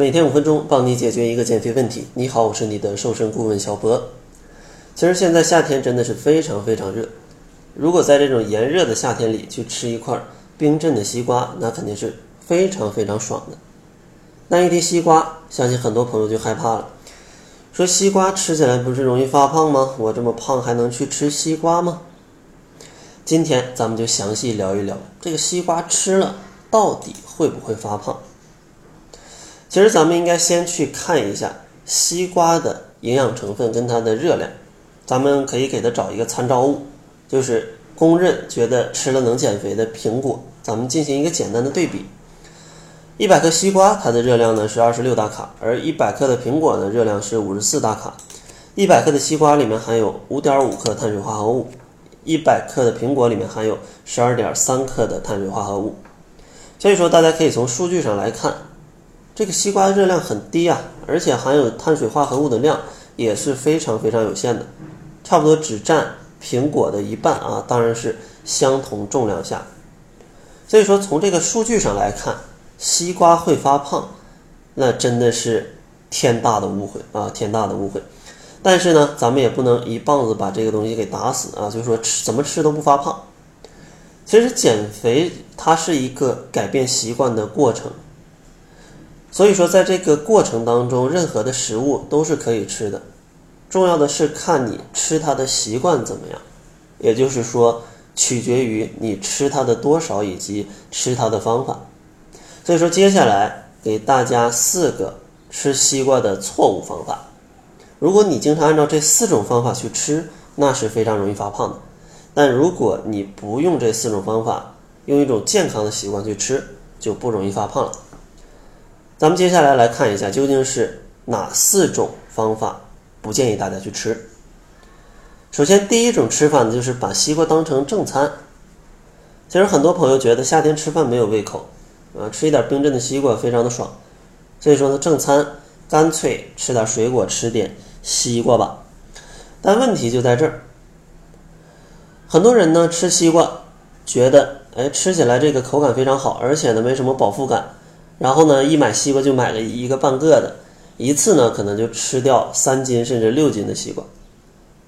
每天五分钟，帮你解决一个减肥问题。你好，我是你的瘦身顾问小博。其实现在夏天真的是非常非常热，如果在这种炎热的夏天里去吃一块冰镇的西瓜，那肯定是非常非常爽的。那一提西瓜，相信很多朋友就害怕了，说西瓜吃起来不是容易发胖吗？我这么胖还能去吃西瓜吗？今天咱们就详细聊一聊这个西瓜吃了到底会不会发胖。其实咱们应该先去看一下西瓜的营养成分跟它的热量，咱们可以给它找一个参照物，就是公认觉得吃了能减肥的苹果，咱们进行一个简单的对比。一百克西瓜它的热量呢是二十六大卡，而一百克的苹果呢热量是五十四大卡。一百克的西瓜里面含有五点五克碳水化合物。一百克的苹果里面含有十二点三克的碳水化合物，所以说大家可以从数据上来看，这个西瓜的热量很低啊，而且含有碳水化合物的量也是非常非常有限的，差不多只占苹果的一半啊，当然是相同重量下，所以说从这个数据上来看，西瓜会发胖，那真的是天大的误会啊，天大的误会。但是呢，咱们也不能一棒子把这个东西给打死啊！就是说吃怎么吃都不发胖。其实减肥它是一个改变习惯的过程，所以说在这个过程当中，任何的食物都是可以吃的，重要的是看你吃它的习惯怎么样，也就是说取决于你吃它的多少以及吃它的方法。所以说接下来给大家四个吃西瓜的错误方法。如果你经常按照这四种方法去吃，那是非常容易发胖的。但如果你不用这四种方法，用一种健康的习惯去吃，就不容易发胖了。咱们接下来来看一下，究竟是哪四种方法不建议大家去吃。首先，第一种吃法呢，就是把西瓜当成正餐。其实很多朋友觉得夏天吃饭没有胃口，啊，吃一点冰镇的西瓜非常的爽，所以说呢，正餐干脆吃点水果，吃点。西瓜吧，但问题就在这儿。很多人呢吃西瓜，觉得哎吃起来这个口感非常好，而且呢没什么饱腹感，然后呢一买西瓜就买了一个半个的，一次呢可能就吃掉三斤甚至六斤的西瓜。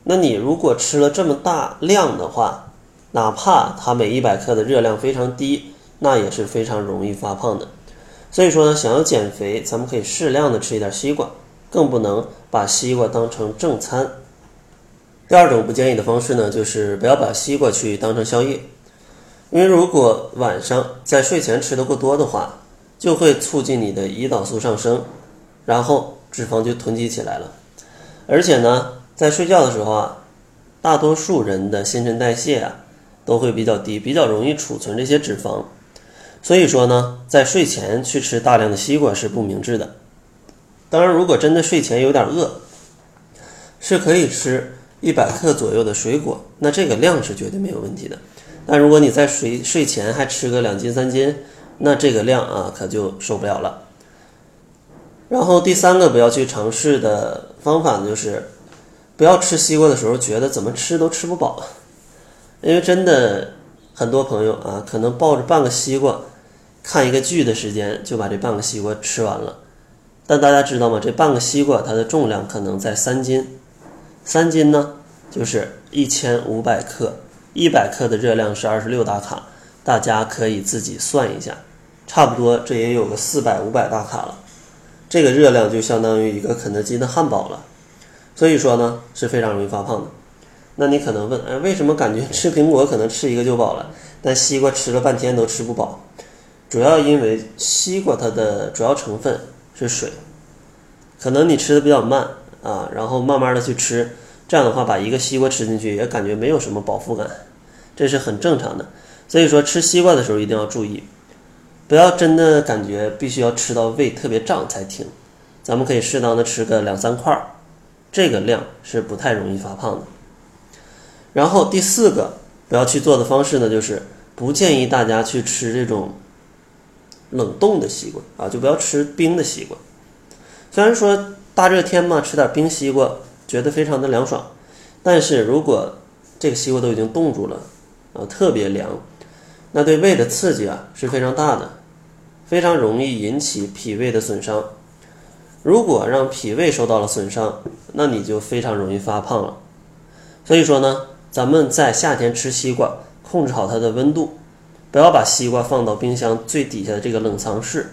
那你如果吃了这么大量的话，哪怕它每一百克的热量非常低，那也是非常容易发胖的。所以说呢，想要减肥，咱们可以适量的吃一点西瓜。更不能把西瓜当成正餐。第二种不建议的方式呢，就是不要把西瓜去当成宵夜，因为如果晚上在睡前吃的过多的话，就会促进你的胰岛素上升，然后脂肪就囤积起来了。而且呢，在睡觉的时候啊，大多数人的新陈代谢啊都会比较低，比较容易储存这些脂肪。所以说呢，在睡前去吃大量的西瓜是不明智的。当然，如果真的睡前有点饿，是可以吃一百克左右的水果，那这个量是绝对没有问题的。但如果你在睡睡前还吃个两斤三斤，那这个量啊可就受不了了。然后第三个不要去尝试的方法呢，就是不要吃西瓜的时候觉得怎么吃都吃不饱，因为真的很多朋友啊，可能抱着半个西瓜看一个剧的时间就把这半个西瓜吃完了。但大家知道吗？这半个西瓜它的重量可能在三斤，三斤呢就是一千五百克，一百克的热量是二十六大卡，大家可以自己算一下，差不多这也有个四百五百大卡了，这个热量就相当于一个肯德基的汉堡了，所以说呢是非常容易发胖的。那你可能问，哎，为什么感觉吃苹果可能吃一个就饱了，但西瓜吃了半天都吃不饱？主要因为西瓜它的主要成分。是水，可能你吃的比较慢啊，然后慢慢的去吃，这样的话把一个西瓜吃进去也感觉没有什么饱腹感，这是很正常的。所以说吃西瓜的时候一定要注意，不要真的感觉必须要吃到胃特别胀才停，咱们可以适当的吃个两三块儿，这个量是不太容易发胖的。然后第四个不要去做的方式呢，就是不建议大家去吃这种。冷冻的西瓜啊，就不要吃冰的西瓜。虽然说大热天嘛，吃点冰西瓜觉得非常的凉爽，但是如果这个西瓜都已经冻住了啊，特别凉，那对胃的刺激啊是非常大的，非常容易引起脾胃的损伤。如果让脾胃受到了损伤，那你就非常容易发胖了。所以说呢，咱们在夏天吃西瓜，控制好它的温度，不要把西瓜放到冰箱最底下的这个冷藏室，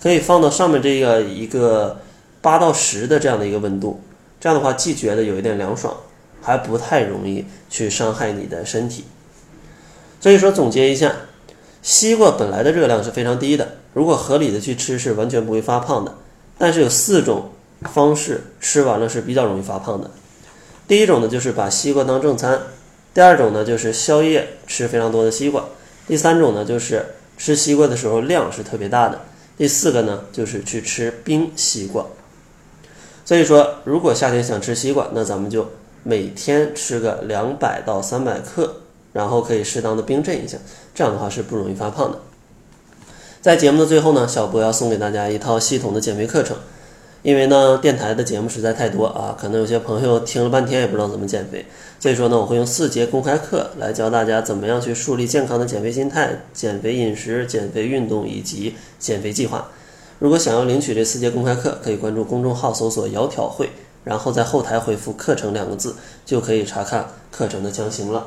可以放到上面这个一个八到十的这样的一个温度。这样的话，既觉得有一点凉爽，还不太容易去伤害你的身体。所以说，总结一下，西瓜本来的热量是非常低的，如果合理的去吃，是完全不会发胖的。但是有四种方式吃完了是比较容易发胖的。第一种呢，就是把西瓜当正餐；第二种呢，就是宵夜吃非常多的西瓜；第三种呢，就是吃西瓜的时候量是特别大的；第四个呢，就是去吃冰西瓜。所以说，如果夏天想吃西瓜，那咱们就每天吃个两百到三百克，然后可以适当的冰镇一下，这样的话是不容易发胖的。在节目的最后呢，小博要送给大家一套系统的减肥课程。因为呢，电台的节目实在太多啊，可能有些朋友听了半天也不知道怎么减肥，所以说呢，我会用四节公开课来教大家怎么样去树立健康的减肥心态、减肥饮食、减肥运动以及减肥计划。如果想要领取这四节公开课，可以关注公众号搜索“窈窕会”，然后在后台回复“课程”两个字，就可以查看课程的详情了。